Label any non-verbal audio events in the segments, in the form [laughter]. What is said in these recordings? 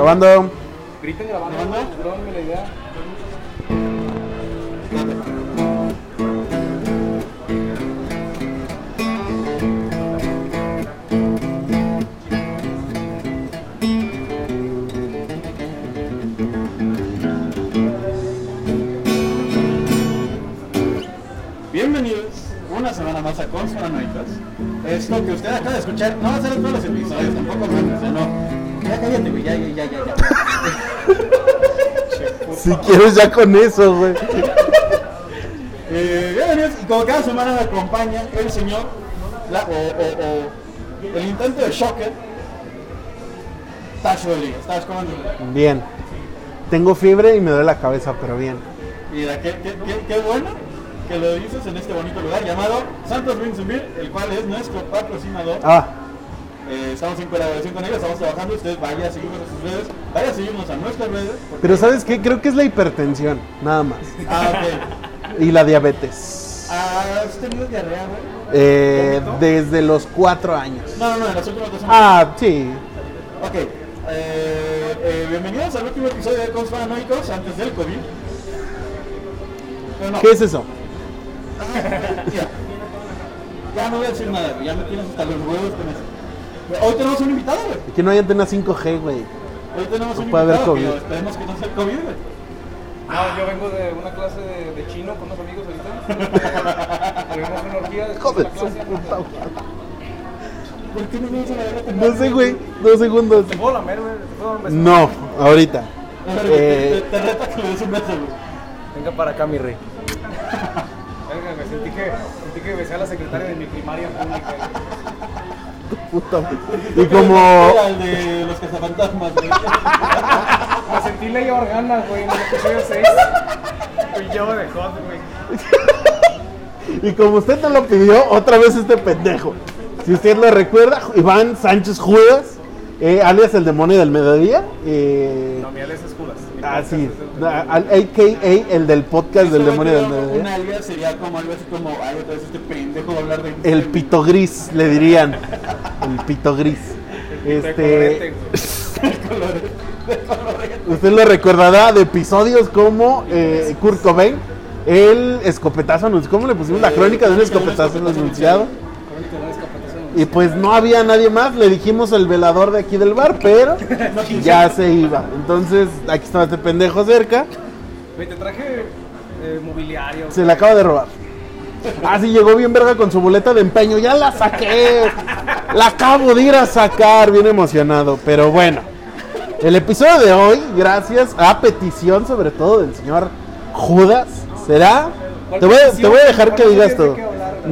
Grabando. Griten grabando, la idea. Bienvenidos una semana más a Conspiranoicos. Esto que usted acaba de escuchar no va a ser en todos los episodios, tampoco sea, no. Ya cállate, güey, ya, ya, ya, ya. ya. [laughs] Si quieres ya con eso, güey. Eh, bienvenidos, y como cada semana me acompaña el señor, la- o, o- o el intento de Shocker, Tash Rodríguez. Tash, ¿cómo andas? Bien. Tengo fiebre y me duele la cabeza, pero bien. Mira, qué, qué, qué, qué bueno que lo dices en este bonito lugar llamado Santos Beer, el cual es nuestro patrocinador. Ah, Eh, estamos en colaboración con ellos, estamos trabajando. Ustedes vaya a seguirnos a sus redes, vaya a seguirnos a nuestras redes. porque- pero ¿sabes qué? Creo que es la hipertensión, nada más. Ah, ok. Y la diabetes. ¿Has tenido diarrea, güey? Eh, desde los cuatro años. No, no, no, en las últimas dos semanas. Ah, sí. Ok. Eh, eh, bienvenidos al último episodio de Cons Paranoicos antes del COVID. Pero no. ¿Qué es eso? Ya. Ya no voy a decir nada. Ya me tienes hasta los huevos con eso. Hoy tenemos un invitado, güey. Que no hay antena 5G, güey. Hoy tenemos un puede haber invitado que COVID. esperemos que no sea el COVID, güey. No, yo vengo de una clase de, de chino con unos amigos ahorita. [laughs] Tuvimos una orgía de Joder, clase. ¿Por qué no me vas a la No sé, güey. Dos segundos. ¿Te puedo lamer, güey? ¿Te puedo dar un beso? No, ahorita. Te, Eh, te reta que le des un beso, güey. Venga para acá, mi rey. [laughs] Venga, me sentí que, sentí que besé a la secretaria de mi primaria pública. Madre. Y como. Era el de los cazafantasmas, güey. Me sentí Leia Organa, güey, en el episodio 6. Y yo de hot, güey. [laughs] Y como usted te lo pidió, otra vez este pendejo. Si usted lo recuerda, Iván Sánchez Judas, eh, alias el demonio del mediodía. Eh, No, mi alias es Mi ah, es el- a- al- AKA el del podcast del demonio del güey, Un alias sería como algo así como, ay, otra vez este pendejo va a hablar de... El pito gris, le dirían. El pito gris. de colorete, Este, [laughs] usted lo recordará de episodios como eh, Kurt Cobain, el escopetazo anunciado. ¿Cómo le pusimos la crónica de un escopetazo anunciado? Crónica de una escapatación. Y pues no había nadie más, le dijimos al velador de aquí del bar, pero [laughs] ya se iba. Entonces, aquí estaba este pendejo cerca, Güey, te traje eh, mobiliario. se le acaba de robar. Ah, sí, llegó bien verga con su boleta de empeño, ya la saqué. La acabo de ir a sacar, bien emocionado. Pero bueno, el episodio de hoy, gracias a petición sobre todo del señor Judas, será... Te voy, te voy a dejar que digas todo.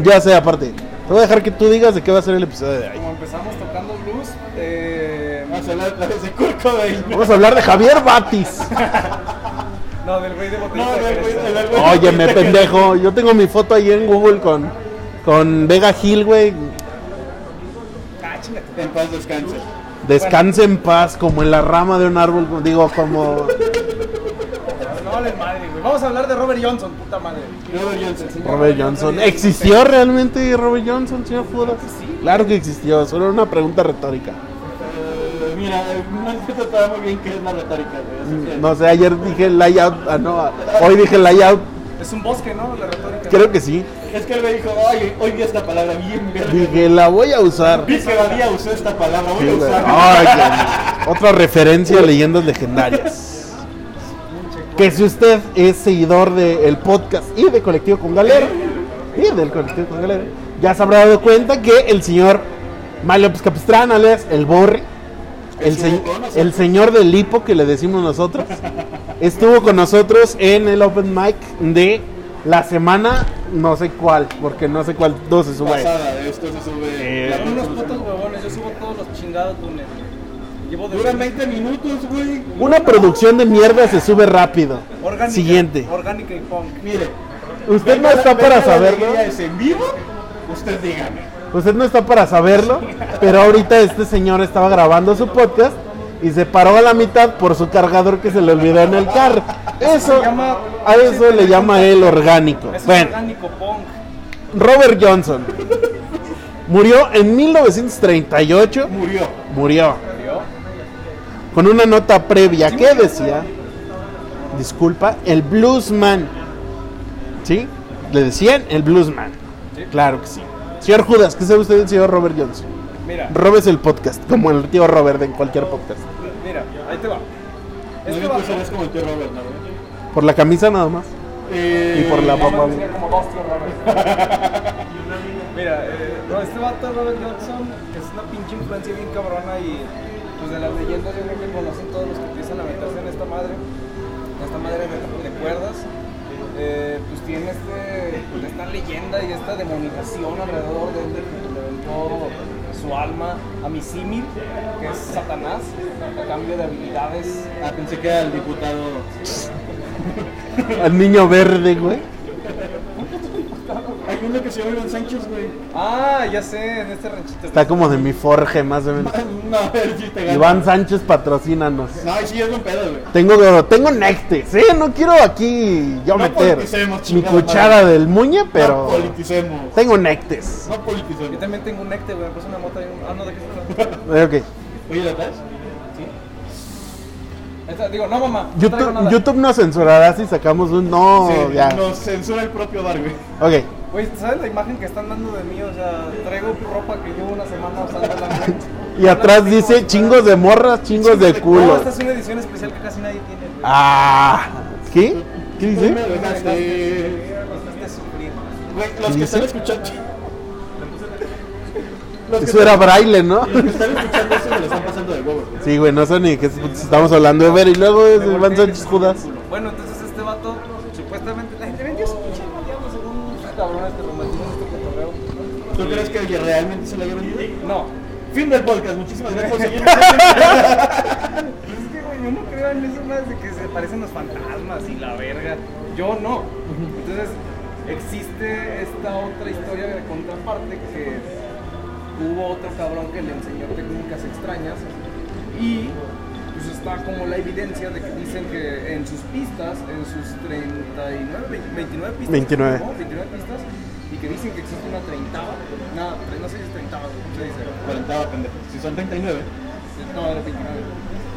Ya sé, aparte. Te voy a dejar que tú digas de qué va a ser el episodio de hoy. Como empezamos tocando blues, eh, Vamos a hablar de Cobain. Vamos a hablar de Javier Batis. [laughs] no, del güey de botella No, de del güey- cereza. del Óyeme, pendejo. Yo tengo mi foto ahí en Google con, con Vega Hill, güey. Ah, En paz descanse. Descanse en paz, como en la rama de un árbol. Digo, como. Vamos a hablar de Robert Johnson, puta madre. Robert Johnson. Robert Johnson. ¿Existió realmente Robert Johnson, señor Judas? Claro que existió, solo era una pregunta retórica. Eh, mira, eh, no trataba muy bien qué es la retórica, que- No sé, ayer dije layout. Ah, no, hoy dije layout. Es un bosque, ¿no? La retórica. Creo que sí. Es que él me dijo, oye, hoy vi esta palabra bien verga. Dije, la voy a usar. Vi que Badía usó esta palabra, voy Sí, a usarla. Ay, qué- Otra referencia a leyendas legendarias. Que si usted es seguidor del podcast y de Colectivo con Galera, y del Colectivo con Galera, ya se habrá dado cuenta que el señor Mario López Capistrán, alias el Borri, el, se- señor del hipo que le decimos nosotros, estuvo con nosotros en el Open Mic de la semana, no sé cuál, porque no sé cuál, no se sube. Pasada de esto se sube. Eh, unos putos huevones, yo subo todos los chingados lunes. Duran 20 minutos, güey. Una producción de mierda se sube rápido. Orgánica, Siguiente. Orgánica y punk. Mire. Usted no está para saberlo. ¿Es en vivo? Usted dígame. Usted no está para saberlo, pero ahorita este señor estaba grabando su podcast y se paró a la mitad por su cargador que se le olvidó en el carro. Eso, a eso le llama él orgánico. Bueno, orgánico punk. Robert Johnson murió en 1938. Murió. Murió. Con una nota previa que decía, disculpa, el bluesman. ¿Sí? Le decían el bluesman. Sí. Claro que sí. Señor Judas, ¿qué sabe usted del señor Robert Johnson? Mira, Robes el podcast, como el tío Robert en cualquier podcast. mira, ahí te va. No bien, vato- pues eres como el tío Robert, ¿no? Por la camisa nada más. Eh, Y por la papá. [laughs] Mira, eh, no, este vato Robert Johnson es una pinche influencia bien cabrona y pues de las leyendas yo creo que conocen todos los que empiezan a meterse en esta madre, en esta madre de, de cuerdas. Eh, pues tiene este, esta leyenda y esta demonización alrededor de él de que le aventó su alma a mi símil, que es Satanás, a cambio de habilidades Ah, pensé que era el diputado. Al niño verde, güey. Uno que se llama Iván Sánchez, güey. Ah, ya sé, en este ranchito. Está como de mi forje, más o menos. [laughs] No, sí te gana. Iván Sánchez, patrocínanos. No, sí es un pedo, güey. Tengo, tengo Nectes, ¿eh? No quiero aquí yo No meter politicemos, mi cuchara madre. del muñe, No pero politicemos. tengo Nectes. No Yo politicemos. también tengo un necte, güey, me puse una moto ahí. Ah, no, ¿de qué se trata? [laughs] Eh, Ok. Oye, ¿la traes? Digo, no, mamá. no YouTube, nada. YouTube nos censurará si sacamos un no, sí, ya. nos censura el propio Dar, güey. Ok. Güey, ¿sabes la imagen que están dando de mí? O sea, traigo ropa que llevo una semana usándola. Y atrás dice chingos de morras, chingos de No, culo. esta es una edición especial que casi nadie tiene. güey. Ah, ¿qué? ¿Qué dice? me dejaste. Me dejaste sufrir. Güey, los ¿Qué que están escuchando. Que Eso era braille, ¿no? Los que están escuchando eso me lo están pasando de huevo. güey. Sí, güey, no sé ni qué estamos hablando de ver. Y luego es Iván Sánchez Judas. Bueno, entonces ¿Tú crees que realmente se lo haya vendido? No. Fin del podcast, muchísimas [laughs] gracias por seguirnos. Pues es que, güey, yo no creo en eso más de que se parecen los fantasmas y la verga. Yo no. Entonces, existe esta otra historia de contraparte que hubo otro cabrón que le enseñó técnicas extrañas y pues está como la evidencia de que dicen que en sus pistas, en sus 39, 29 pistas, 29. ¿no? 29 pistas, y que dicen que existe una treintava, no, no sé si es treintava, ¿cómo se dice? 40, pendejo. Si son 39. No, era 29.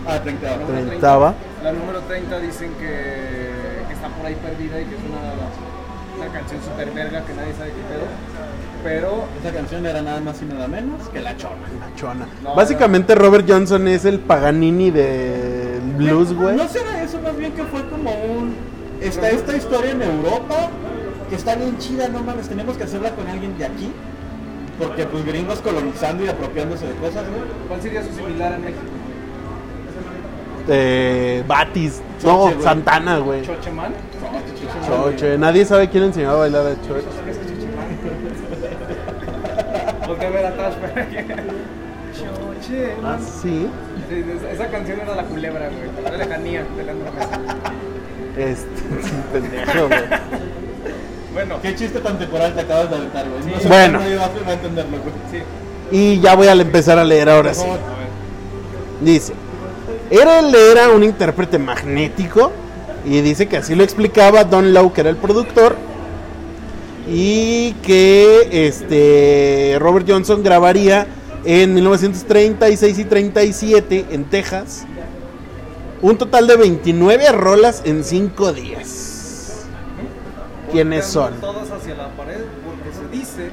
Ah, 30. La número Treintava. 30, La número 30 dicen que, que está por ahí perdida y que es una, una canción super verga que nadie sabe qué pedo. Pero Esa canción era nada más y nada menos que La Chona. La chona. No, Básicamente Robert Johnson es el Paganini del blues, güey. No será eso, más bien que fue como un. Está esta historia en Europa que está bien chida, no mames, tenemos que hacerla con alguien de aquí. Porque pues gringos colonizando y apropiándose de cosas, güey. ¿cuál sería su similar en México? Eh, Batis. Choche, No, güey. Santana, güey. ¿Chocheman? Choche. Nadie sabe quién enseñó a bailar a Choche. Porque [laughs] a ver atrás. [laughs] Chocheman. Ah, sí. Sí, esa- esa canción era la culebra, güey. La lejanía de. Este, [laughs] sí, pendejo, güey. Bueno, Qué chiste tan temporal te acabas de aventar, güey. No sé Bueno. Nadie va a va a entenderlo, güey. sí. Y ya voy a empezar a leer ahora sí. Dice, era él era un intérprete magnético y dice que así lo explicaba Don Lowe, que era el productor, y que este Robert Johnson grabaría en 1936 y 37 en Texas un total de 29 rolas en 5 días. ¿Quiénes son? Todas hacia la pared, porque se dice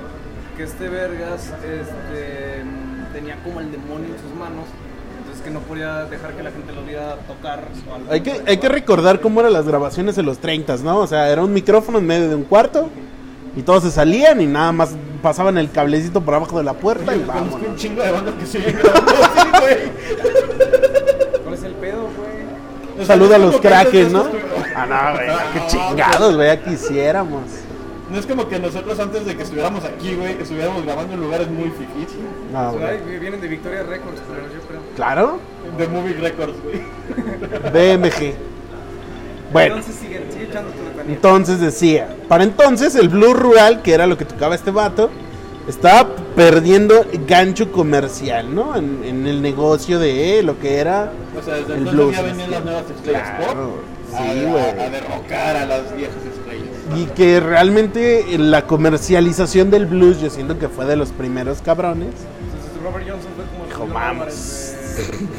que este Vergas este, tenía como el demonio en sus manos, entonces que no podía dejar que la gente lo viera tocar. o algo. Hay que, hay que recordar cómo eran las grabaciones en los 30, ¿no? O sea, era un micrófono en medio de un cuarto y todos se salían y nada más pasaban el cablecito por abajo de la puerta y vamos. un chingo de bandas que siguen grabando [laughs] así, güey. ¿Cuál es el pedo, güey? O sea, Saluda a los crackers, ¿no? Ah, no, güey, Ah, qué chingados, güey, ya quisiéramos. No es como que nosotros antes de que estuviéramos aquí, güey, estuviéramos grabando en lugares muy fifís. No, O sea, güey. vienen de Victoria Records, pero yo creo. Claro, De Movie Records, güey. [laughs] BMG. Bueno, Entonces sigue, sigue echando entonces decía, para entonces el blues rural, que era lo que tocaba este vato, estaba perdiendo gancho comercial, ¿no? En, en el negocio de lo que era O sea, desde el entonces blues. ya venían las nuevas estrellas Claro, pop. sí, a- güey. A, a derrocar a las viejas estrellas. Y que realmente la comercialización del blues yo siento que fue de los primeros cabrones. Entonces Robert Johnson fue como el Dijo, vamos,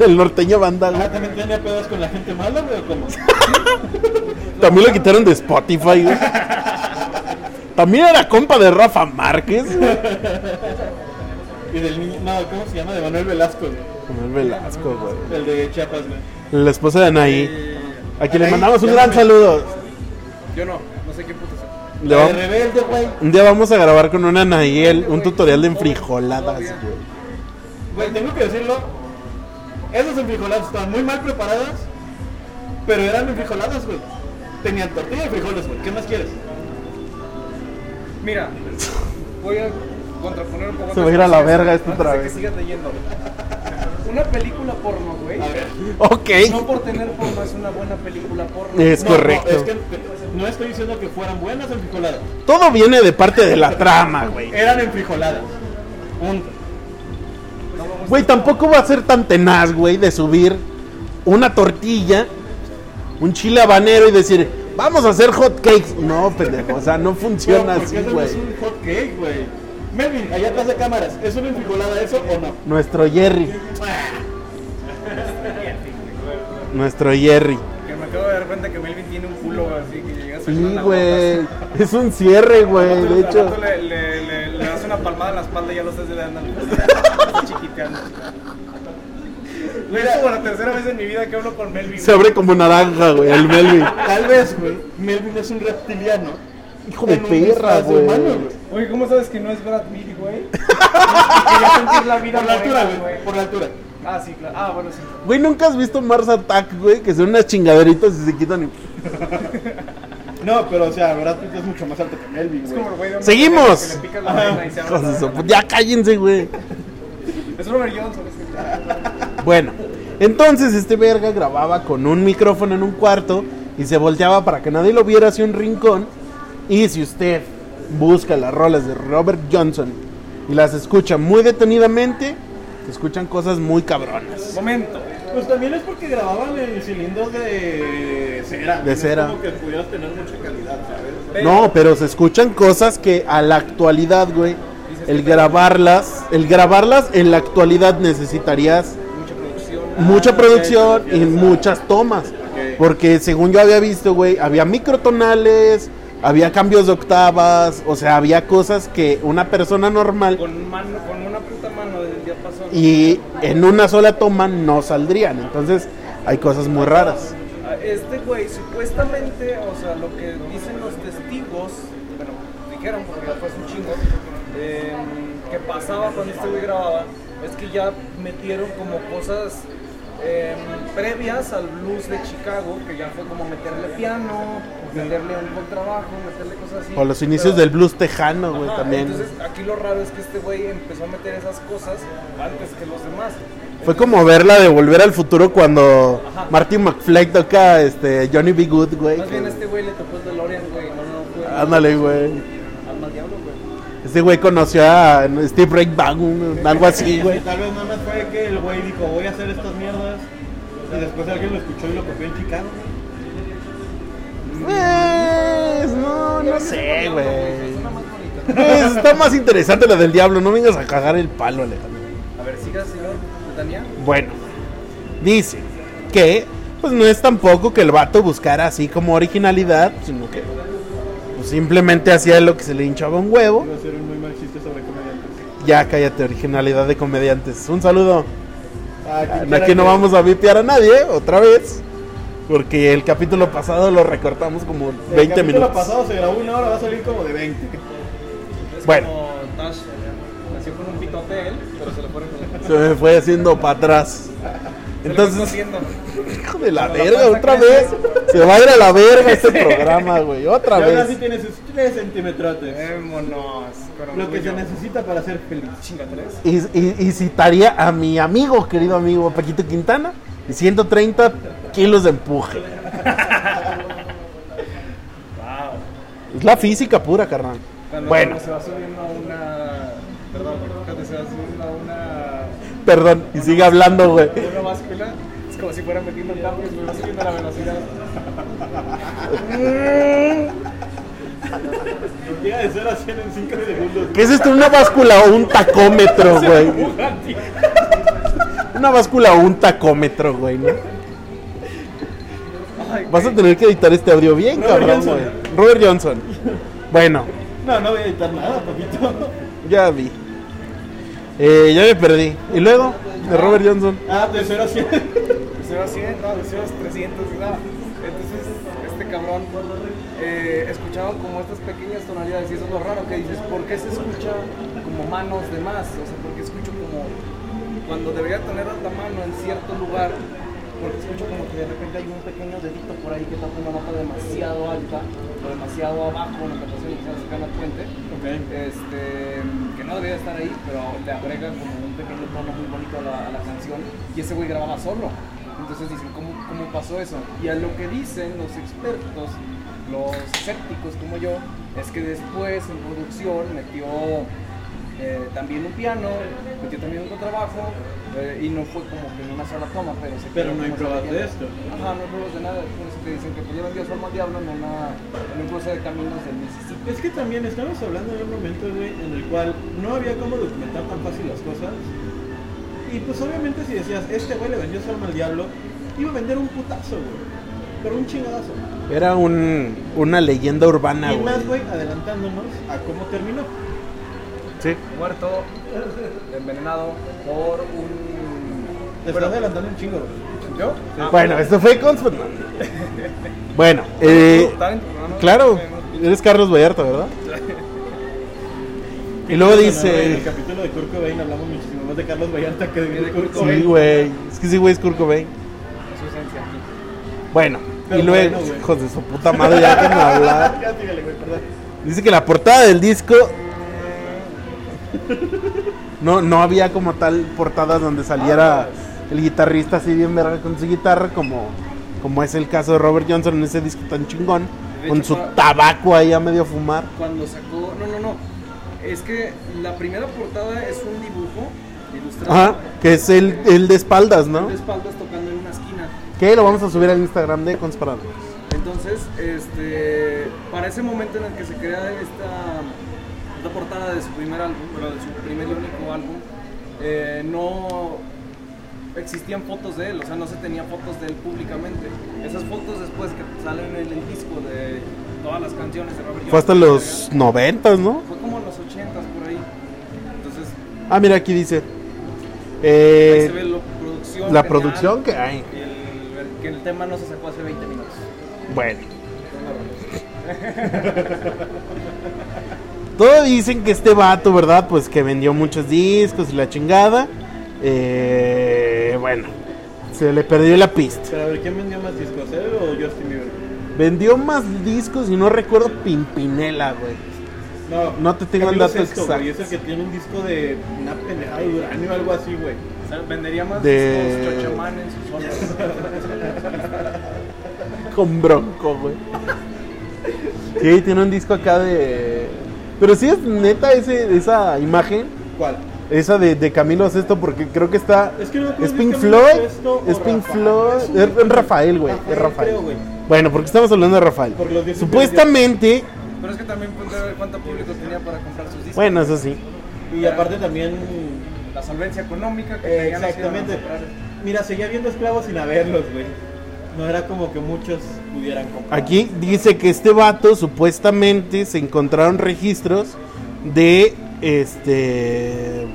[laughs] El norteño banda, güey. Ah, también tenía pedos con la gente mala, güey, o cómo? [laughs] También lo quitaron de Spotify, güey. [laughs] También era compa de Rafa Márquez, güey. Y del niño, no, ¿cómo se llama? De Manuel Velasco, güey. Como el Velasco, güey. El de Chiapas, güey. La esposa de Anaí. A quien le mandamos un gran me- saludo. Yo no, no sé qué puto es. Le La va- de Rebelde, güey. Un día vamos a grabar con una Anaí el- un tutorial de enfrijoladas, güey. Güey, tengo que decirlo. Esas enfrijoladas estaban muy mal preparadas, pero eran enfrijoladas, güey. Tenían tortilla y frijoles, güey. ¿Qué más quieres? Mira, voy a contraponer un poco. Se va a ir a la verga esto otra vez. sigas leyendo. Una película porno, güey. A ver. Ok. No por tener porno es una buena película porno. Es No, correcto. No, es que no estoy diciendo que fueran buenas enfrijoladas. Todo viene de parte de la trama, [laughs] güey. Eran enfrijoladas. Punto. Güey, tampoco va a ser tan tenaz, güey, de subir una tortilla, un chile habanero y decir, vamos a hacer hot cakes. No, pendejo, o sea, no funciona Pero, ¿por así, güey. es un hot cake, güey? Melvin, allá atrás de cámaras, ¿es una enfrijolada eso o no? Nuestro Jerry. Nuestro Jerry. Que me acabo de dar cuenta que Melvin tiene un culo así que llega a Sí, güey. Es un cierre, güey, de hecho. Le, le, le, le das una palmada en la espalda y ya lo estás dando. [laughs] Está chiquiteando. Es como la tercera vez en mi vida que hablo con Melvin. Se abre como naranja, güey, el Melvin. [laughs] Tal vez, güey, Melvin es un reptiliano. Hijo de perra, güey. Oye, ¿cómo sabes que no es Brad Pitt, güey? Quería sentir la vida Por la altura, güey, por la altura. Ah, sí, claro. Ah, bueno, sí. Güey, ¿nunca has visto Mars Attack, güey? Que son unas chingaderitas y se quitan y... [laughs] No, pero o sea, Brad Pitt es mucho más alto que Melvin, Es güey. como el güey de Seguimos. Que le picas la y se la- Ya cállense, güey. Es Robert Johnson. Bueno, entonces este verga grababa con un micrófono en un cuarto y se volteaba para que nadie lo viera hacia un rincón. Y si usted busca las rolas de Robert Johnson y las escucha muy detenidamente, se escuchan cosas muy cabronas. Momento. Pues también es porque grababan en cilindros de cera. De No es cera. como que pudieras tener mucha calidad, ¿sabes? No, pero se escuchan cosas que a la actualidad, güey, el grabarlas, el grabarlas en la actualidad necesitarías Mucha producción. Ah, y muchas tomas. Porque según yo había visto, güey, había microtonales, había cambios de octavas, o sea, había cosas que una persona normal Con, mano, con una puta mano y en una sola toma no saldrían. Entonces hay cosas muy raras. Ah, Este güey, supuestamente, o sea, lo que dicen los testigos, bueno, dijeron porque ya fue un chingo, eh, que pasaba cuando este güey grababa, es que ya metieron como cosas eh, previas al blues de Chicago, que ya fue como meterle piano, meterle un contrabajo, meterle cosas así. O los inicios Pero- del blues tejano, güey, también. Entonces, aquí lo raro es que este güey empezó a meter esas cosas antes que los demás. Fue como verla de Volver al Futuro cuando Ajá. Martin McFly toca este Johnny B. Good, güey. Más bien que- este güey le tocó el DeLorean, güey, no, no. Ándale, güey. Diablo, güey. Este güey conoció a Steve Ray Vaughan, algo así, güey. Tal vez nada más fue que el güey dijo, voy a hacer estas mierdas. Y después alguien lo escuchó y lo copió en Chicago. Pues, no, no sé, güey. Pues, está más interesante la del diablo, no vengas a cagar el palo, Alejandro. A ver, siga, señor Tania. Bueno, dice que pues no es tampoco que el vato buscara así como originalidad, sino que pues, simplemente hacía lo que se le hinchaba un huevo. Iba a ser un muy mal chiste sobre comediantes. Ya cállate, originalidad de comediantes. Un saludo. Ah, quien quiera Aquí no que- vamos a vipiar a nadie, otra vez. Porque el capítulo pasado lo recortamos como 20 el capítulo minutos. pasado se grabó una hora, va a salir como de 20. Es Bueno. como Tash, nació con un pitote él, pero se le fueron con Se me fue haciendo para atrás. [laughs] Entonces, hijo de la verga, otra vez. Se va a ir a la verga este [laughs] programa, güey. Otra Y ahora sí vez. tiene sus 3 centímetrotes. Vámonos. Lo que se necesita para ser feliz. Chinga tres. Y, y- y citaría a mi amigo, querido amigo Paquito Quintana, y 130 kilos de empuje. Wow. Es la física pura, carnal. Cuando, Bueno, cuando se va subiendo a una. Perdón, se va subiendo. Perdón, y sigue hablando, güey. Una báscula, es como si fuera metiendo cambios, va subiendo la velocidad. Llega de 0 a 100 en 5 segundos. ¿Qué es esto? ¿Una báscula o un tacómetro, [laughs] güey? Una báscula o un tacómetro, güey, ¿no? Ay, Vas a güey. tener que editar este audio bien, Robert cabrón, Johnson. güey. Robert Johnson. Bueno, No, no voy a editar nada, papito. ya vi. Eh, ya me perdí. ¿Y luego? De Robert Johnson. Ah, de 0 a 100. De 0 a 100, no, de 0 a 300, nada. Entonces, este cabrón eh, escuchaba como estas pequeñas tonalidades y eso es lo raro que dices, ¿por qué se escucha como manos de más? O sea, ¿por qué escucho como cuando debería tener la mano en cierto lugar? Porque escucho como que de repente hay un pequeño dedito por ahí que toca una nota demasiado alta o demasiado abajo en la canción que se cercana al puente Este, que no debería estar ahí, pero le agrega como un pequeño tono muy bonito a la, canción y ese güey grababa solo. Entonces dicen, ¿cómo, ¿cómo pasó eso? Y a lo que dicen los expertos, los escépticos como yo, es que después en producción metió eh, también un piano, metió también un contrabajo eh, y no fue como que en una sola toma, pero se Pero no hay pruebas de esto. Ajá, no hay pruebas de nada, por eso que dicen que pues llevan Dios alma al diablo en, una, en un cruce de caminos del Mississippi. Es que también estamos hablando de un momento, güey, en el cual no había cómo documentar tan fácil las cosas. Y pues obviamente si decías, este güey le vendió su alma al diablo, iba a vender un putazo, güey. Pero un chingadazo. Era un, una leyenda urbana, y güey. más, güey, adelantándonos a cómo terminó. Sí. muerto, envenenado por un. Te estás adelantando un chingo. ¿Yo? Bueno, esto fue con... [laughs] Bueno, eh, claro, eres Carlos Vallarta, ¿verdad? Y luego En el dice... capítulo de Kurt Cobain hablamos muchísimo más de Carlos Vallarta que de, de Kurt Cobain. Sí, güey. Es que sí, güey, es Kurt Cobain. Su esencia aquí. Bueno, Pero y luego, bueno, hijos de su puta madre, ya [laughs] hablar. Sígale, güey, perdón. Dice que la portada del disco [laughs] no, no había como tal portadas donde saliera el guitarrista así bien verga con su guitarra como, como es el caso de Robert Johnson en ese disco tan chingón con su tabaco ahí a medio fumar. Cuando sacó. No, no, no. Es que la primera portada es un dibujo ilustrado. Ajá, que es el, el de espaldas, ¿no? De espaldas tocando en una esquina. Que lo vamos a subir al Instagram de Conspirando. Entonces, este, para ese momento en el que se crea esta, esta portada de su primer álbum, pero de su primer y único álbum, eh, no existían fotos de él, o sea, no se tenían fotos de él públicamente. Esas fotos después que salen en el disco de todas las canciones de Robert Fue hasta Johnson, los noventas, ¿no? Fue como en los 80s por ahí. Entonces, Ah, mira, aquí dice. ahí eh, se ve la producción. la producción que hay. el- el- que el tema no se sacó hace 20 minutos. Bueno. [laughs] [laughs] Todos dicen que este vato, ¿verdad? Pues que vendió muchos discos y la chingada. Eh, bueno, se le perdió la pista. Pero a ver, ¿quién vendió más discos, él o Justin Bieber? Vendió más discos y no recuerdo Pimpinela, güey. No, No te tengo el dato Sesto, güey, exacto. Es el que tiene un disco de una pendejada de uranio o algo así, güey. O sea, vendería más De- discos Chochamán en sus zonas. Con bronco, güey. Sí, tiene un disco acá de. Pero sí es neta ese, esa imagen. ¿Cuál? Esa de, de Camilo Sesto, porque creo que está. Es que no es Pink Floyd. Es Pink. Floyd. Es. Rafael, güey. Es Rafael, creo, güey. Bueno, porque estamos hablando de Rafael. Por los 10 Supuestamente. Pero es que también ponte a ver cuánto público tenía para comprar sus discos. Bueno, eso sí. Y aparte también. La solvencia económica que eh, exactamente. Mira, seguía viendo esclavos sin haberlos, güey. No era como que muchos pudieran comprar. Aquí dice que este vato supuestamente se encontraron registros de este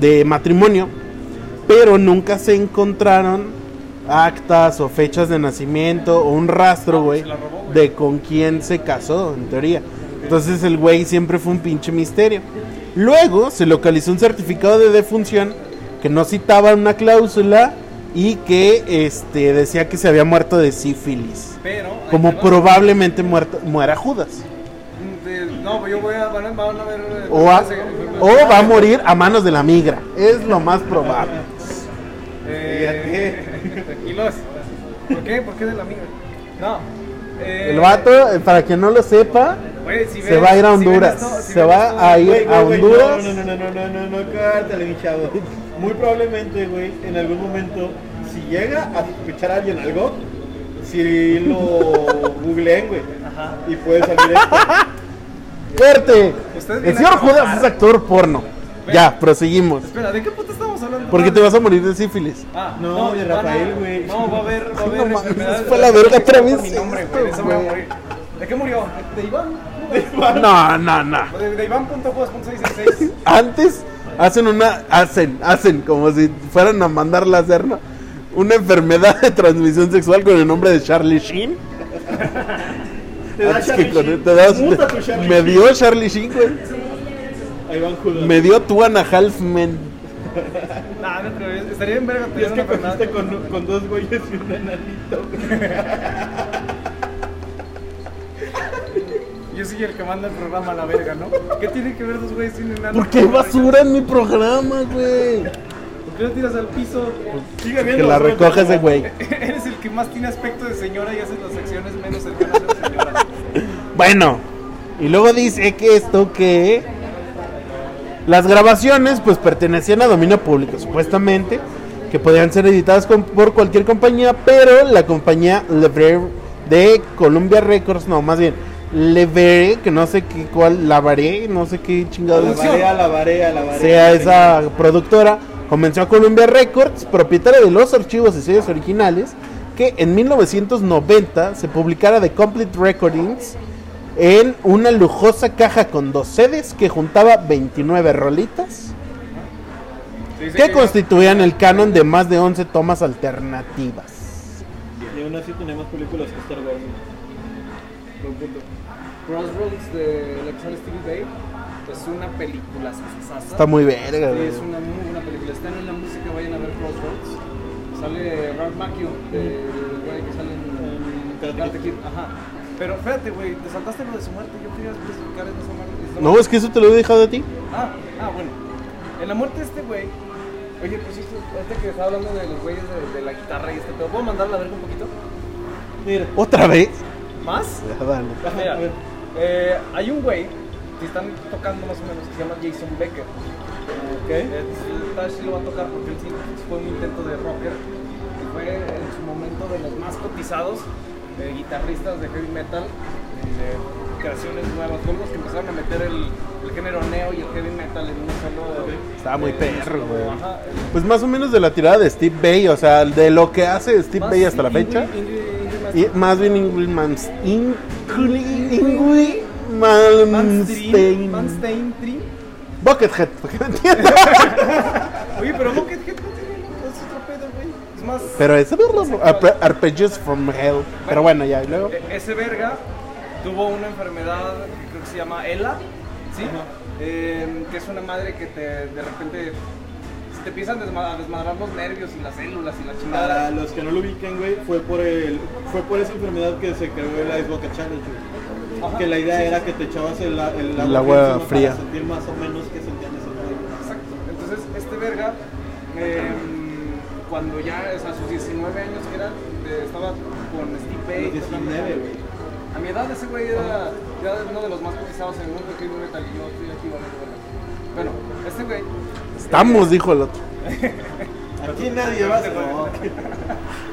de matrimonio, pero nunca se encontraron actas o fechas de nacimiento o un rastro, güey, robó, güey. de con quién se casó, en teoría. Entonces el güey siempre fue un pinche misterio. Luego se localizó un certificado de defunción que no citaba una cláusula y que este decía que se había muerto de sífilis. Pero. Como probablemente muerto, muera Judas. De- no, yo voy a. Van a, van a ver. eh, O, a- o va a morir a manos de la migra. Es lo más probable. Eh, tranquilos. ¿Por qué? ¿Por qué de la amiga? No. eh, El vato, eh, para quien no lo sepa, si se ves- va a ir a si Honduras. esto- si Se va esto- a ir a Honduras. No, no, no, no, no, no, no, cártale, mi chavo. Muy probablemente, güey, en algún momento, si llega a escuchar a alguien algo, si lo [laughs] googleen, güey. Ajá. Y puede salir esto. [laughs] ¡Fuerte! Ustedes El señor Judas es actor porno. Ya, proseguimos. Espera, ¿de qué puta estamos hablando? Porque te vas a morir de sífilis. Ah, No, de Rafael, güey. No, va a haber, va a haber enfermedades fue la verga otra vez mi nombre, güey. Eso me va a güey. morir. ¿De qué murió? ¿De Iván? No, no, no. De, de Iván.juegos.666. Antes hacen una, hacen, hacen como si fueran a mandar la ¿no? Una enfermedad de transmisión sexual con el nombre de Charlie Sheen. Te da Antes Charlie que Sheen. te das- Charlie me dio Charlie Sheen, güey. Ahí van Judas. Me dio Two and a Half Men. Nah, no creo. Estaría bien verga es que cogiste con, con dos güeyes y un enanito. Soy el que manda el programa a la verga, ¿no? ¿Qué tiene que ver dos güeyes sin enano? ¿Por qué hay basura en mi programa, güey? ¿Por qué lo tiras al piso? Sigue Que viendo. la güey, recoge ese pero- güey. Eres el que más tiene aspecto de señora y haces las secciones menos cercanas a la señora. Bueno, y luego dice que esto que las grabaciones pues pertenecían a dominio público, supuestamente, que podían ser editadas con- por cualquier compañía, pero la compañía Lever de Columbia Records, no, más bien Lever, que no sé qué cuál, Lavaré, no sé qué La chingados barea, la barea, la barea. sea esa productora, comenzó a Columbia Records, propietaria de los archivos y sellos originales, que en 1990 se publicara The Complete Recordings en una lujosa caja con dos sedes que juntaba 29 rolitas que constituían el canon de más de 11 tomas alternativas. Y aún así tenemos películas que Star Wars. Buen punto. Crossroads de la que sale Stevie Bay es una película sasasasa. Está muy verga, Sí, güey. es una muy buena película. Están en la música, vayan a ver Crossroads. Sale Ralph Macchio, del güey que sale en Karate Kid. Ajá. Pero espérate, güey, te saltaste lo de su muerte. Yo quería especificar en esa muerte. esa No, es que eso te lo he dejado a ti. Ah, ah, bueno. En la muerte de este güey. Oye, pues esto, ahorita que estaba hablando de los güeyes de, de la guitarra y este pedo, ¿puedo mandarla a ver un poquito? Mira. ¿Otra vez? ¿Más? Ya, dale. Ajá, Mira, a ver. Eh, hay un güey que están tocando más o menos que se llama Jason Becker. Ok. Eh, tal vez sí lo va a tocar porque él sí fue un intento de rocker y fue en su momento de los más cotizados eh, guitarristas de heavy metal de creaciones nuevas. Fueron los que empezaron a meter el, el género neo y el heavy metal en un solo. Estaba muy eh, perro, güey. Pues más o menos de la tirada de Steve Bay, o sea, de lo que hace Steve más Bay hasta la fecha. indie- indie más- Y más bien Ingridmans. Ingrid Manstein, Tree. Buckethead, porque no entiendo. Oye, pero Buckethead no tiene es otro pedo, güey. Es más. Pero es Arpe- Arpeggios from Hell. Pero bueno, ya, y luego. E- Ese verga tuvo una enfermedad que creo que se llama ELA, ¿sí? Eh, que es una madre que te, de repente te empiezan a desmadrar los nervios y las células y la Para chingada. los que no lo ubiquen, güey, fue por el, fue por esa enfermedad que se creó el Ice Bucket Challenge, güey. Ajá. Que la idea era que te echabas el, el El agua encima fría. Para sentir más o menos que sentían ese pedo. Exacto. Entonces, este verga, eh, cuando ya, o sea, sus 19 años que era, estaba con Steve Bay. Los 19, güey. A mi edad ese güey era, era uno de los más cotizados en el mundo heavy metal y yo estoy aquí. Bueno, este güey Estamos, dijo el otro. [laughs] Aquí nadie va a no.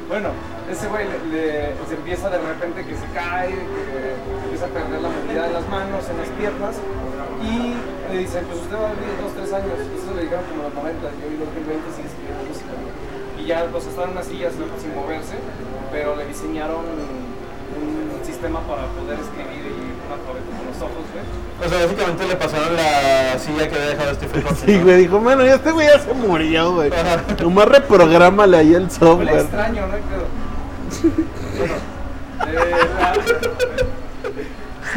Bueno, ese güey le, le- se empieza de repente que se cae, que empieza a perder la movilidad de las manos, en las piernas, y le dicen, pues usted va a vivir dos, tres años. Eso le dijeron como los 90, yo vi 2020 sigue escribiendo música. Y ya pues está en una silla sin sin moverse, pero le diseñaron un sistema para poder escribir con los ojos, güey. O sea, básicamente le pasaron la silla que había dejado Stephen Hawking. Sí, ¿no? güey, dijo, bueno, ya este güey ya se murió, güey. Nomás reprográmale ahí el software. extraño, ¿no? Pero, [laughs]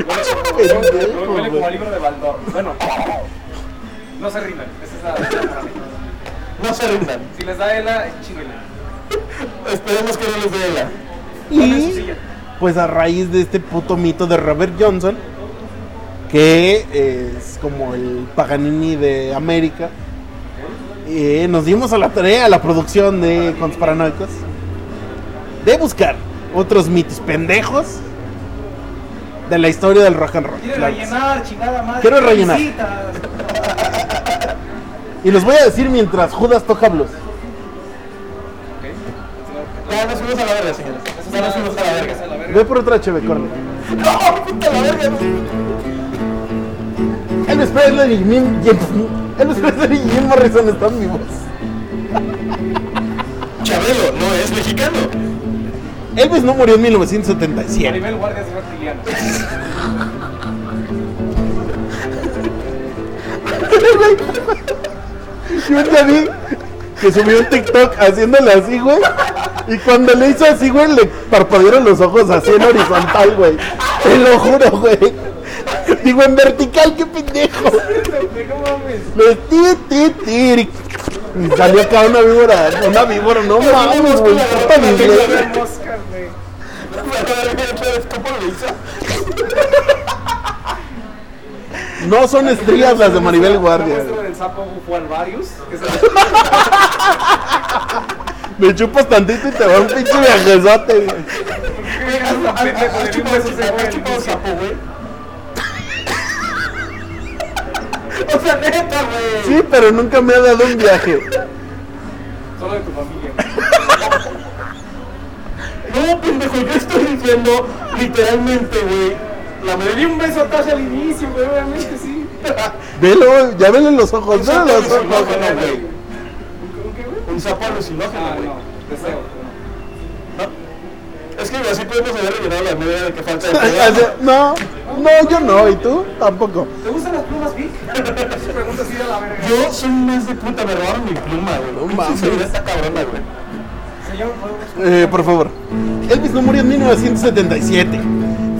bueno, eh, la- como, huele como libro de Baldor. Bueno, no se rindan. Esa es la. No se rindan. Si les da ELA, chinguenle. Esperemos que no les dé la. Su Y. pues a raíz de este puto mito de Robert Johnson, que es como el Paganini de América, eh, nos dimos a la tarea, a la producción de Consparanoicos, de buscar otros mitos pendejos de la historia del rock and roll. Claro sí. rellenar, chingada madre. Quiero rellenar. Y los voy a decir mientras Judas toca blues. Ya nos fuimos a la verga, señores. Ya nos fuimos Ve por otra cheve, corre. ¡No, puta la verga! Elvis Presley y Jim- Elvis Presley y Jim Morrison están vivos. Chabelo no es mexicano. Elvis no murió en 1977. Maribel Guardia es reptiliano. [laughs] Yo ya vi que subió un TikTok haciéndole así, güey. Y cuando le hizo así, güey, le parpadearon los ojos así en horizontal, güey. Te lo juro, güey. Digo, en vertical, qué pendejo. Le ti, ti, ti. Y salió acá una víbora, una víbora, no mames, güey. puta mosca, güey. No son estrías las de Maribel Guardia. ¿Cómo estuvo el sapo? Que se [laughs] Me chupas tantito y te va un pinche viajezote? O sea, neta, güey. Sí, pero nunca me ha dado un viaje. Solo de tu familia. [laughs] No, pendejo, yo estoy diciendo literalmente, güey. La Le di un beso a Tasha al inicio, güey, obviamente sí. [laughs] Velo, ya vele los ojos, vele los ojos. alucinógeno, güey. ¿Con qué, güey? Un sapo alucinógeno, güey. no. Es que así podemos haber rellenado la media de que falta de. [laughs] No, no, yo no, ¿y tú? Tampoco. ¿Te gustan las plumas, Vic? [laughs] A la verga. Yo soy más de puta, me robaron mi pluma, güey. No mames. está cabrona, güey. Señor, ¿podemos- Eh, por favor. Elvis no murió en 1977.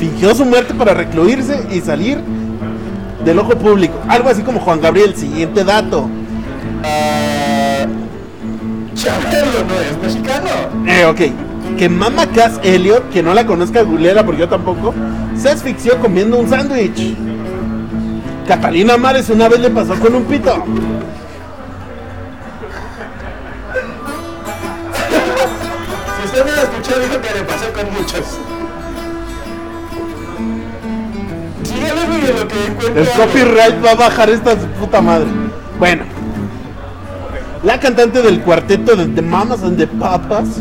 Fingió su muerte para recluirse y salir del ojo público. Algo así como Juan Gabriel. Siguiente dato. Chabelo no es mexicano. Eh, ok. Que Mama Cass Elliot, que no la conozca, googleala porque yo tampoco, se asfixió comiendo un sándwich. Catalina Mares una vez le pasó con un pito. Si usted me la escuchó, dijo que le pasó con muchos. En lo que. El copyright va a bajar esta su puta madre. Bueno. La cantante del cuarteto de The Mamas and the Papas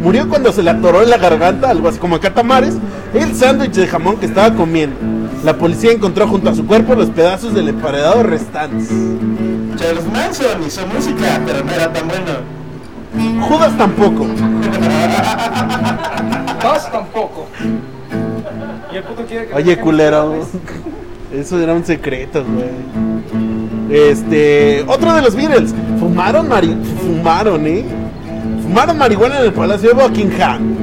murió cuando se le atoró en la garganta, algo así como a catamares, el sándwich de jamón que estaba comiendo. La policía encontró junto a su cuerpo los pedazos del emparedado restantes. Charles Manson hizo música, pero no era tan bueno. Judas tampoco. [laughs] Tosh tampoco. Y el puto quiere que. Oye, culero. [laughs] Eso era un secreto, güey. Este, otro de los Beatles. Fumaron mari fumaron, ¿eh? Fumaron marihuana en el Palacio de Buckingham.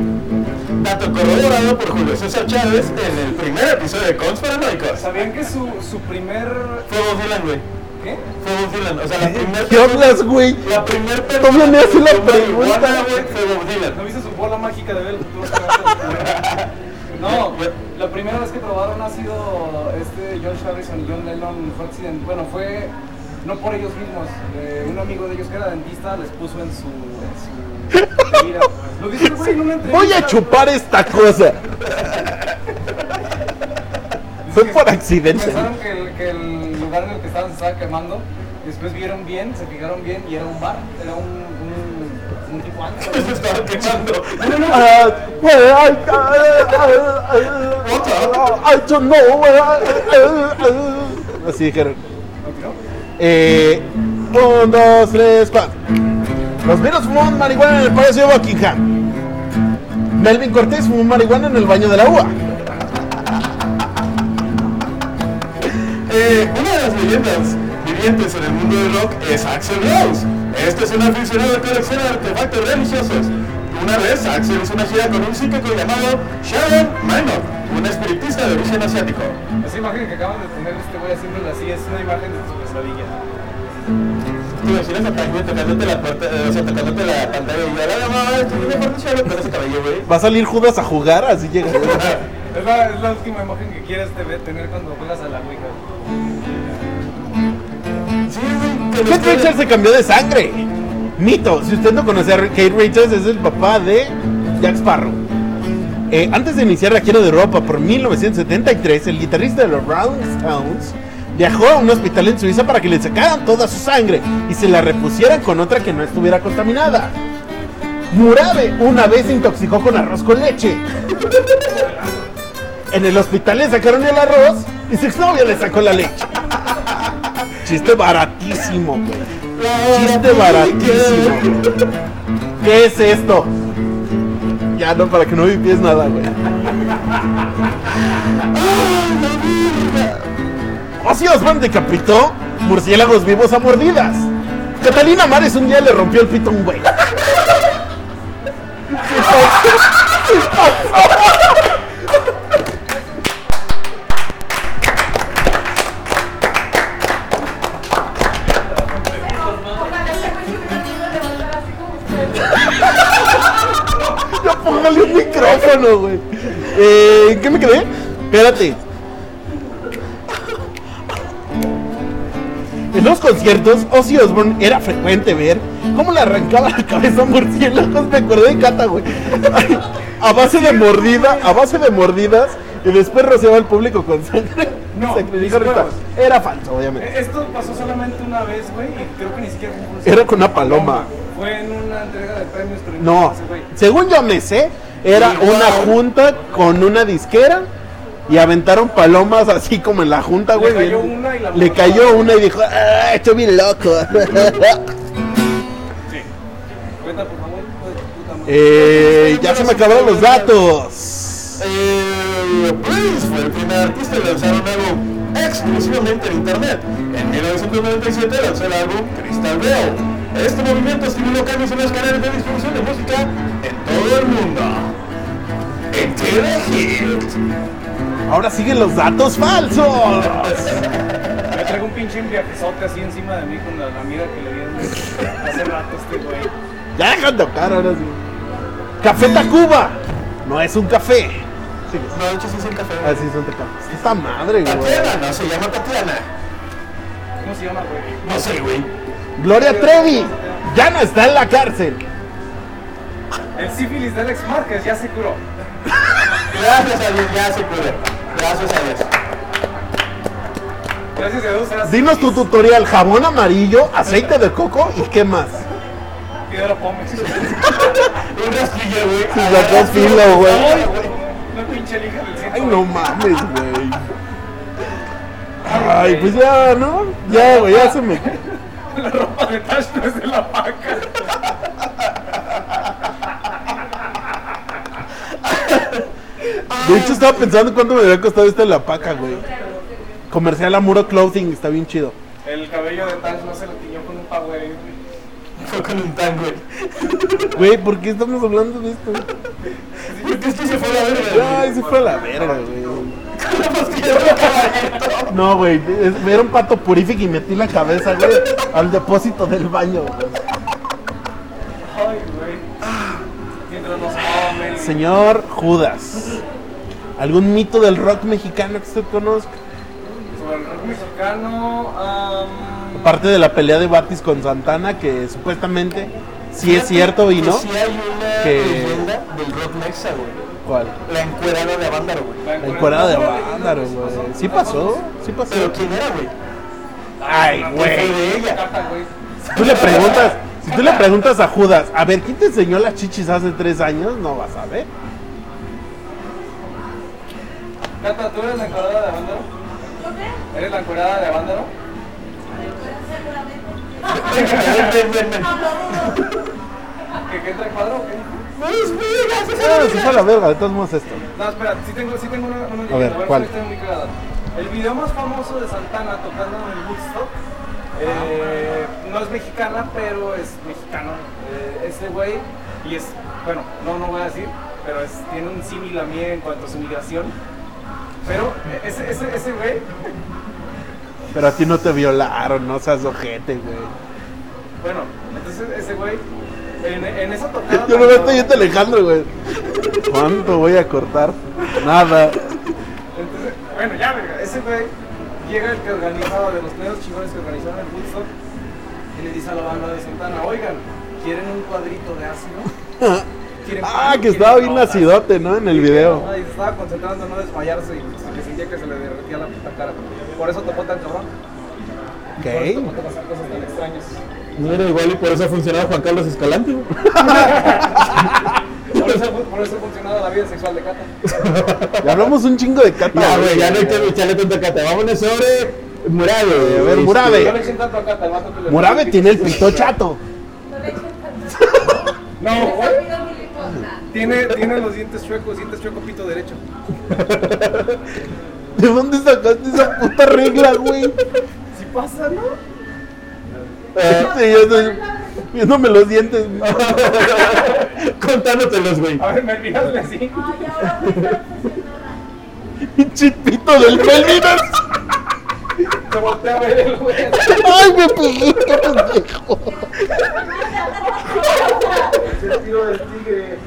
Dato corroborado por Julio César Chávez en el primer episodio de Cons Paranoicos. ¿Sabían que su, su primer. Fue Bob Dylan, güey. ¿Qué? Fue Bob Dylan. O sea, la primer ¿Qué hablas, güey? La primer ¿Cómo me haces la pregunta? güey, fue Bob ¿No Dylan. viste su bola mágica de ver el futuro? [laughs] No, la primera vez que probaron ha sido este George Harrison y John Lennon fue accidente. Bueno, fue no por ellos mismos. eh, un amigo de ellos que era dentista les puso en su, en su. [laughs] Lo dice güey en una entrevista. Voy a chupar esta cosa. [laughs] Fue por accidente. Pensaron que el, que el lugar en el que estaban se estaba quemando. Después vieron bien, se fijaron bien y era un bar. Era un, Se estaba quemando. Ah, well, I, I, I, I don't know. Así dijeron. Eh, un, dos, tres, cuatro. Los Beatles fumaron marihuana en el Palacio de Buckingham. Melvin Cortés fumó marihuana en el baño de la UA. Eh, una de las leyendas vivientes en el mundo del rock es Axel Rose. Este es un aficionado que colecciona artefactos religiosos. Una vez, Axel hizo una gira con un psíquico llamado Sharon Minor, un espiritista de origen asiático. Esa imagen que acaban de poner este güey haciéndole así es una imagen de su pesadilla. ¿Te imaginas a Pac-Man tocándote la puerta, eh, o sea, tocándote la pantalla y ya la mamá, estoy mejor de Sharon con ese cabello, güey? Va a salir Judas a jugar, así llega. [laughs] Es la, es la última imagen que quieres te- tener cuando juegas a la Ouija. Kate Richards se cambió de sangre. Mito, si usted no conoce a Kate Richards, es el papá de Jack Sparrow. Eh, antes de iniciar la gira de Europa por 1973, el guitarrista de los Rolling Stones viajó a un hospital en Suiza para que le sacaran toda su sangre y se la repusieran con otra que no estuviera contaminada. Murabe una vez se intoxicó con arroz con leche. En el hospital le sacaron el arroz y su exnovia le sacó la leche. Chiste baratísimo, güey. Chiste baratísimo. ¿Qué es esto? Ya no, para que no vivies nada, güey. [laughs] Ozzy Osbourne decapitó murciélagos vivos a mordidas. Catalina Mares un día le rompió el pito a un güey. [laughs] Póngale un micrófono, güey. Eh, ¿en ¿Qué me quedé? Espérate. En los conciertos, Ozzy Osbourne era frecuente ver cómo le arrancaba la cabeza a murciélagos. Me acordé de Cata, güey. A base de mordida, a base de mordidas, y después rociaba al público con sangre. No. Era falso, obviamente. Esto pasó solamente una vez, güey, y creo que ni siquiera. Era con una paloma. Fue en una entrega de premios, pero No, según yo me sé, era una junta con una disquera y aventaron palomas así como en la junta, Le güey. cayó una y la Le cayó una y dijo, ah, estoy bien loco. Sí. [laughs] Cuenta, por favor, eh, ya se me acabaron los datos. Eh, Prince fue el primer artista en lanzar un álbum exclusivamente en internet. En 1997 lanzó el álbum Crystal Bell. Este movimiento estimuló cambios en los canales de distribución de música en todo el mundo. Hit. Ahora siguen los datos falsos. Me traigo un pinche viajezote así encima de mí con la, la mira que le dieron [laughs] hace rato este güey. Ya dejan de tocar ahora sí. Café Tacuba. No es un café. Sigue. No, de hecho sí es el café. Así son Tacuba. Esta madre, güey. Tatiana, no se llama Tatiana. ¿Cómo se llama, güey? No sé, güey. Gloria Trevi. Ya no está en la cárcel. El sífilis de Alex Márquez ya se curó. Gracias a Dios, ya se puede. Gracias a Dios. Gracias a Dios, era Dinos tu tutorial, jabón amarillo, aceite de coco y qué más. Piedra Pómez. [laughs] Un rastrillo, güey. Se sacó filo, güey. Una pinche lija del cielo. Ay, no mames, güey. Ay, pues ya, ¿no? Ya, güey, ya se me... [laughs] La ropa de Tash no es de la paca. De hecho, estaba pensando cuánto me había costado esta en la paca, güey. Comercial Amuro Clothing, está bien chido. El cabello de Tash no se lo tiñó con un power. Fue con un tan, güey. Güey, ¿por qué estamos hablando de esto? Porque esto se fue a la verga. Ay, se fue a la verga, güey. No, güey, era un pato purific y metí la cabeza, güey, al depósito del baño. Ay, güey. Mientras nos comen. Señor Judas, ¿algún mito del rock mexicano que usted conozca? Sobre el rock mexicano. Aparte de la pelea de Batis con Santana, que supuestamente sí es cierto y no. Sí hay una Que- leyenda del rock mexa, güey. ¿Cuál? La encuerada de Avándaro, güey. La encuerada de Avándaro, güey. ¿Sí pasó? ¿Sí pasó? Pero ¿quién era, güey? Ay, güey. Si tú le preguntas, si tú le preguntas a Judas, a ver, ¿quién te enseñó las chichis hace tres años? No vas a ver. Cata, ¿tú eres la encuadrada de Avándaro? ¿Eres la encuadrada de Avándaro? Ven. ¿Que, que entra el cuadro o qué? Ah, se fue a la verga, de todos modos esto. No, espera, sí tengo, sí tengo una, una A ver, ¿cuál? historia muy. El video más famoso de Santana tocando en el Woodstock eh, no es mexicana, pero es mexicano. Eh, este güey, y es, bueno, no, no voy a decir, pero es, tiene un símil a mí en cuanto a su migración. Pero eh, ese, ese, ese güey, Pero a ti no te violaron, no seas ojete, güey. bueno, entonces ese güey, en, en esa tocada. Yo no me estoy yendo Alejandro, güey. ¿Cuánto voy a cortar? Nada. Entonces, bueno, ya, verga, ese güey llega el que organizaba, de los primeros chingones que organizaron el Woodstock, y le dice a la banda de Santana, oigan, ¿quieren un cuadrito de ácido? [laughs] ¿Quieren Ah, pan? que ¿Quieren estaba bien drogas?" nacidote, ¿no? En el video. Se estaba concentrando en no desmayarse y se sentía que se le derretía la puta cara. Por eso topó tan cabrón. Por eso topó cosas tan extrañas. No era igual y por eso ha funcionado Juan Carlos Escalante. Por eso, por eso ha funcionado la vida sexual de Cata. Ya hablamos un chingo de cata. Ya, güey, ya no hay que echarle tanta cata. Vámonos sobre Murabe. A ver, este, Murabe. No le echen tanto acá, te mato que le- Murabe tiene el pito chato. No le echen tanto. No. Tiene, tiene los dientes chuecos, dientes chuecos, pito derecho. [laughs] ¿De dónde sacaste esa puta regla, güey? Sí pasa, ¿no? Sí, yo estoy viéndome los dientes. [laughs] Contándotelos, güey. A ver, me fíjate así. Ay, ahora me está obsesionada. Pinche pito del Melvinas. Se voltea a ver el güey. Ay, me pegué, qué pendejo. [laughs] El tiro del tigre.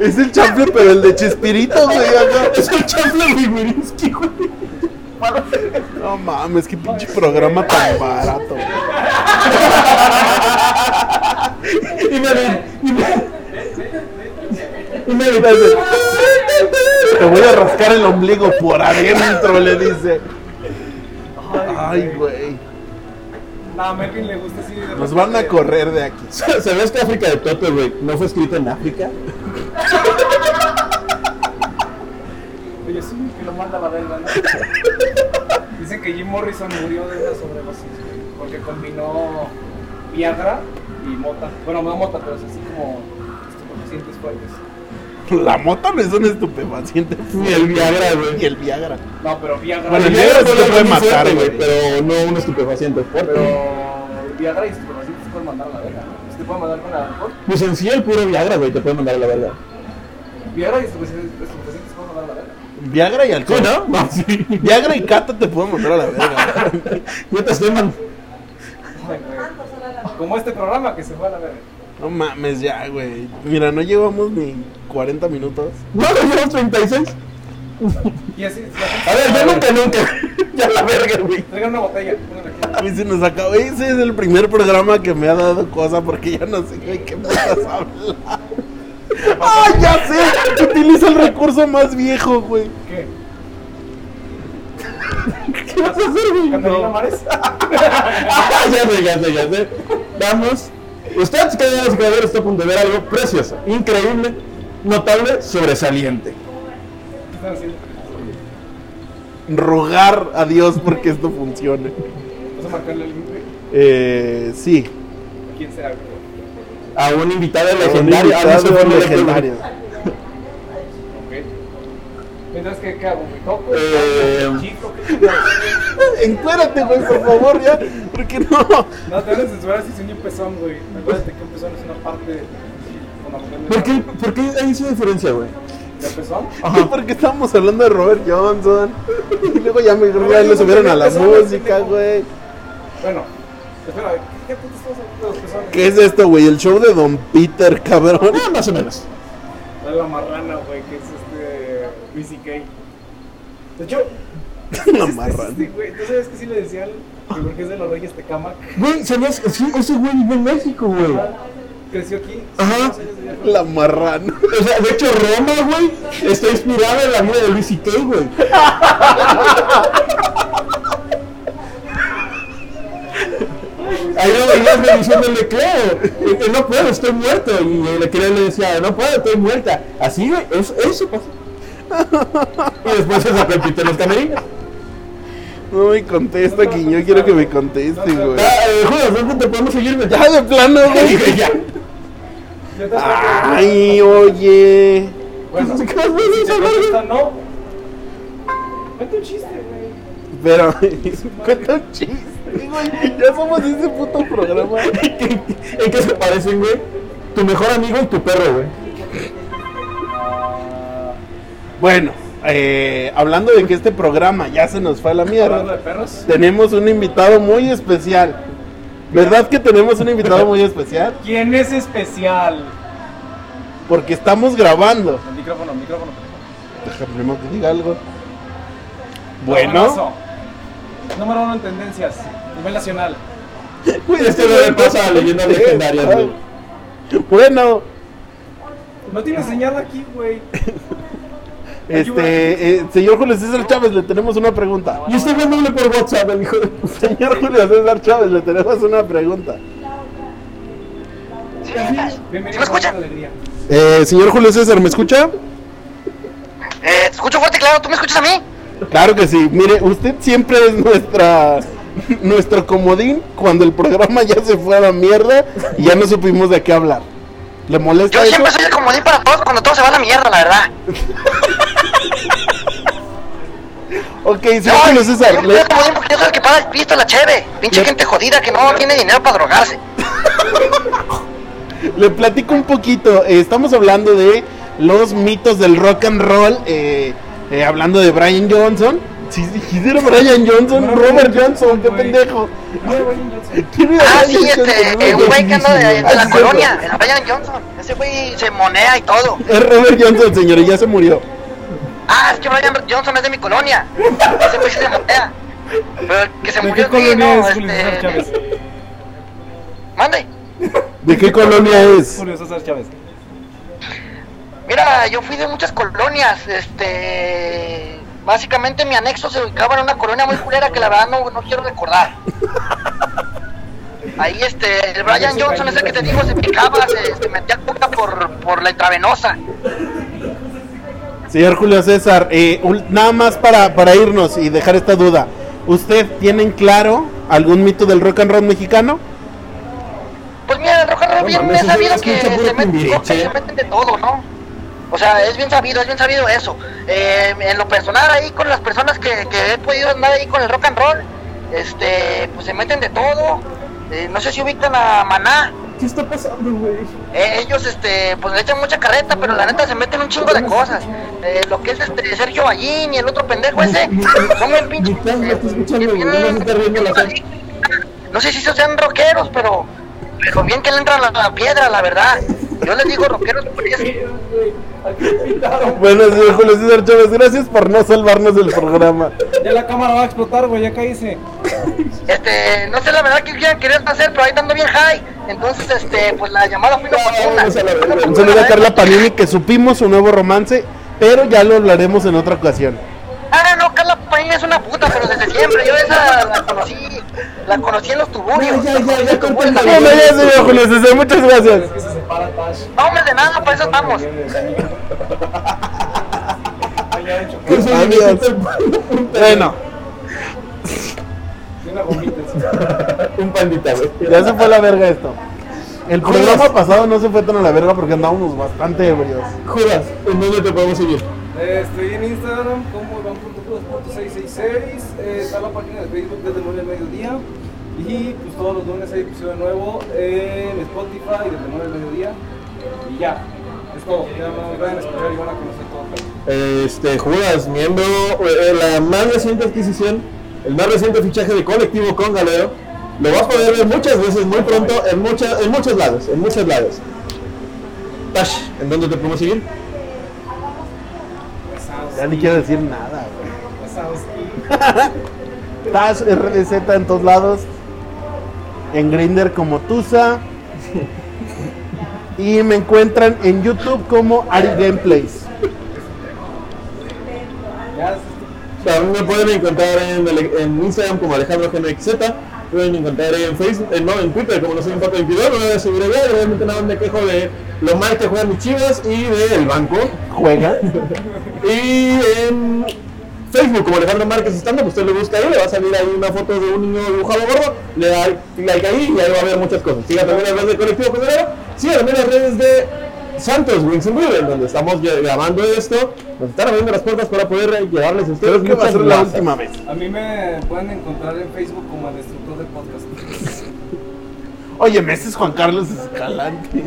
Es un el chanfle, pero el de Chespirito, güey. acá. Es el chanfle Wigwirinsky, güey. No mames, qué pinche programa tan barato. Y me y me- Y me dice, te voy a rascar el ombligo por adentro, le dice. Ay, güey. No, a Melvin le gusta así. de Nos van a correr de aquí. [laughs] ¿Sabes que África de Tope, güey, no fue escrito en África? Oye, sí, que lo manda a la verga, ¿no? [laughs] Dicen que Jim Morrison murió de una sobredosis, güey, porque combinó Viagra y mota. Bueno, no mota, pero es así como estupefacientes fuertes. [laughs] La mota no es un estupefaciente. Ni el Viagra, güey. Ni el Viagra. No, pero Viagra. Bueno, el pero, Viagra sí te puede matar, güey. Pero no un estupefaciente fuerte. Viagra y estupefacientes se pueden mandar a la verga. ¿no? Te pueden mandar con alcohol. Pues en sí el puro Viagra, güey, te puede mandar a la verga. Viagra y estupefacientes pueden mandar a la verga. Viagra y alcohol. ¿Sí, no? No, sí. Viagra y cata te pueden mandar a la verga. Yo [laughs] te estoy mandando. Como este programa que se fue a la verga. No mames, ya, güey. Mira, no llevamos ni 40 minutos. No, no llevamos 36. [laughs] Y así. A ver, yo nunca, nunca. [laughs] ya la verga, güey. Traigan una botella, pónganla aquí. Y se nos acabó. Ese es el primer programa que me ha dado cosa porque ya no sé de qué putas hablar. ¡Ay, ya sé! Utiliza el recurso más viejo, güey. ¿Qué? ¿Qué vas a hacer, güey? ¿Catalina Mares? [laughs] Ah, ya sé, ya sé, ya sé. Vamos. Usted, queridos jugadores, está a punto de ver algo precioso, increíble, notable, sobresaliente. Rogar a Dios porque esto funcione. ¿Vas a marcarle el link? güey? Eh, sí. ¿Quién será? A un invitado Un legendario. Ah, no se invitado legendario. Ok. Mientras que, ¿qué hago? ¿Me toco? Eh, ¿Chico? ¿Qué? Encuérdate, güey, por favor, ya. Porque no. No, te van a censurar si soy un pezón, güey. Acuérdate que un pezón es una parte fundamental ¿Por qué, ¿Por qué hay esa diferencia, güey? ¿De pezón? [laughs] Porque estábamos hablando de Robert Johnson. Y luego ya me ya lo subieron a la música, güey. Bueno, espera, ¿qué puto estamos hablando de los pezones? ¿Qué es esto, güey? El show de Don Peter, cabrón. Ah, más o menos. La marrana, güey, Luis C.K. De hecho, [laughs] La marrana. este güey, ¿tú sabes que sí le decían? Que porque es de los Reyes Tecamac. Güey, ¿sabías? Sí, ese güey vive en México, güey. Creció aquí. Ajá. La marrana. O sea, de hecho, Roma, güey, está inspirada en la vida de Luis C.K., güey. Ahí lo veías me diciéndole, claro, eh, que no puedo, estoy muerto. Y le quería le decía, no puedo, estoy muerta. Así, güey, eso, eso pasó. Y después se sacó el pito en los camerinos. No me contesta, que yo quiero que me conteste, güey. Ah, eh, Judas, ¿dónde te podemos seguirme? Ya de plano, güey. [laughs] ya. Ay, oye. Bueno, ¿Qué no. Cuenta un chiste, güey. Pero, [laughs] cuenta un chiste, güey. Ya somos ese puto programa. ¿En qué se parecen, güey? Tu mejor amigo y tu perro, güey. Bueno, eh, hablando de que este programa ya se nos fue a la de mierda, perros. tenemos un invitado muy especial. ¿Verdad que tenemos un invitado muy especial? ¿Quién es especial? Porque estamos grabando. El micrófono, micrófono. Deja primero que diga algo. Bueno. Número uno en tendencias. Nivel nacional. [laughs] Güey, Este güey le pasa a no leyendas sé, legendarias, güey. Bueno, No tiene señal aquí, güey. [laughs] este, eh, señor Julio César Chávez, le tenemos una pregunta. Y me habla por WhatsApp, el hijo de [laughs] puta. Señor Julio César Chávez, le tenemos una pregunta. Bienvenido a la alegría. Eh, señor Julio César, ¿me escucha? Eh, te escucho fuerte claro, ¿tú me escuchas a mí? Claro que sí. Mire, usted siempre es nuestra nuestro comodín cuando el programa ya se fue a la mierda y ya no supimos de qué hablar. ¿Le molesta Yo eso? siempre soy el comodín para todos cuando todo se va a la mierda, la verdad. [laughs] Ok, sí, No, yo César. soy le- el comodín porque yo soy el que paga el pisto, la cheve. Pinche Le- gente jodida que no tiene dinero para drogarse. [laughs] Le platico un poquito. eh, estamos hablando de los mitos del rock and roll. eh, eh, hablando de Brian Johnson. Si dijiste era Brian Johnson, No, Robert Johnson, qué pendejo. No, Brian Johnson. ¿Quién era Ah, Brian sí, Johnson? este, un güey que anda de, de Ah, la sí, colonia, el Brian Johnson. Ese güey se monea y todo. Es Robert Johnson, señor, y ya se murió. Ah, es que Brian Johnson es de mi colonia. Ese güey sí se monea. Pero el que se ¿De murió colonia no, este... Chávez? Mande. ¿De qué colonia es? Julio César Chávez. Mira, yo fui de muchas colonias, este... Básicamente mi anexo se ubicaba en una colonia muy culera que la verdad no, no quiero recordar. Ahí este, el Brian Johnson ese que te digo se picaba, se, se metía coca por, por la intravenosa. Señor Julio César, eh, nada más para, para irnos y dejar esta duda. ¿Usted tiene en claro algún mito del rock and roll mexicano? Pues mira, el rock and roll No bien mames, es sabido que se meten, y se meten de todo, ¿no? O sea, es bien sabido, es bien sabido eso. Eh, en lo personal ahí con las personas que, que he podido andar ahí con el rock and roll, este, pues se meten de todo. Eh, no sé si ubican a Maná. ¿Qué está pasando, güey? Eh, ellos, este, pues le echan mucha carreta, pero la neta se meten un chingo de cosas. Eh, lo que es este Sergio Ballín y el otro pendejo ese, [laughs] son bien pinches. No sé si sean rockeros, pero, pero bien que le entran la, la piedra, la verdad. Yo les digo rockeros por eso. Bueno, señor Julio César Chávez, gracias por no salvarnos del programa. Ya la cámara va a explotar, güey, ya cállese. Este, no sé la verdad que quieran querer hacer, pero ahí ando bien high. Entonces, este, pues la llamada fue inoportuna. vamos a la verga. Un saludo a Carla Panini, que supimos su nuevo romance, pero ya lo hablaremos en otra ocasión. Ah, no, Carla Paine es una puta, pero desde siempre. Yo esa la conocí, la conocí en los tuburios. Ya, ya, ya, ya, contenta, Bueno, ya, señor Julio César, muchas gracias. No, hombre, de nada, para eso estamos. Pues, Bueno. Un pandita, güey. ya se fue a la verga esto. El programa pasado no se fue tan a la verga porque andábamos bastante ebrios. Juras, ¿en dónde te podemos seguir? Eh, Estoy en Instagram como Iván.cruz.666. Eh, está la página de Facebook desde el 9 al mediodía. Y pues todos los lunes hay episodio nuevo en Spotify desde el 9 al mediodía. Y ya, es todo. Ya nos van a escuchar y van a conocer todo. Este, Judas, miembro, eh, la más reciente adquisición, el más reciente fichaje de colectivo con Galero. Lo vas a poder ver muchas veces, muy pronto, en, muchas en muchos lados, en muchos lados. Tash, ¿en dónde te podemos seguir? Ya ni quiero decir nada, güey. [laughs] Taz RDZ en todos lados. En Grinder como Tusa. Y me encuentran en YouTube como Ari Gameplays. También me pueden encontrar en, el- en Instagram como Alejandro GNXZ, pueden encontrar en Facebook, eh, no, en Twitter como no soy un pato 22, no voy a subir allá, realmente nada más me quejo de lo mal que juegan mis chivas y del banco. Juega. Y en Facebook como Alejandro Márquez estando, pues usted le busca ahí, le va a salir ahí una foto de un niño dibujado gordo, le da like ahí y ahí va a ver muchas cosas. Siga también las redes de Colectivo Cotorreo, siga también las redes de Santos Wings and River, donde estamos grabando esto, nos están abriendo las puertas para poder llevarles a ustedes Creo que va a ser la última vez. a mí me pueden encontrar en Facebook como el destructor del podcast. [laughs] Oye, me es Juan Carlos Escalante.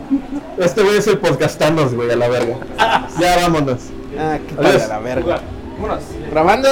Este güey es el podcastanos, güey, a la verga. [laughs] ya vámonos. Ah, qué Adiós. para la verga. Vámonos. Grabando.